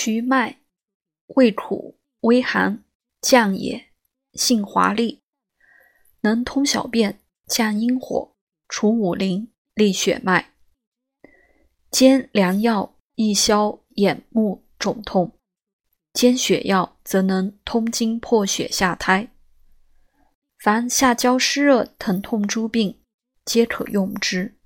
曲麦，味苦，微寒，降也。性滑利，能通小便，降阴火，除五淋，利血脉。兼良药，易消眼目肿痛；兼血药，则能通经破血下胎。凡下焦湿热、疼痛诸病，皆可用之。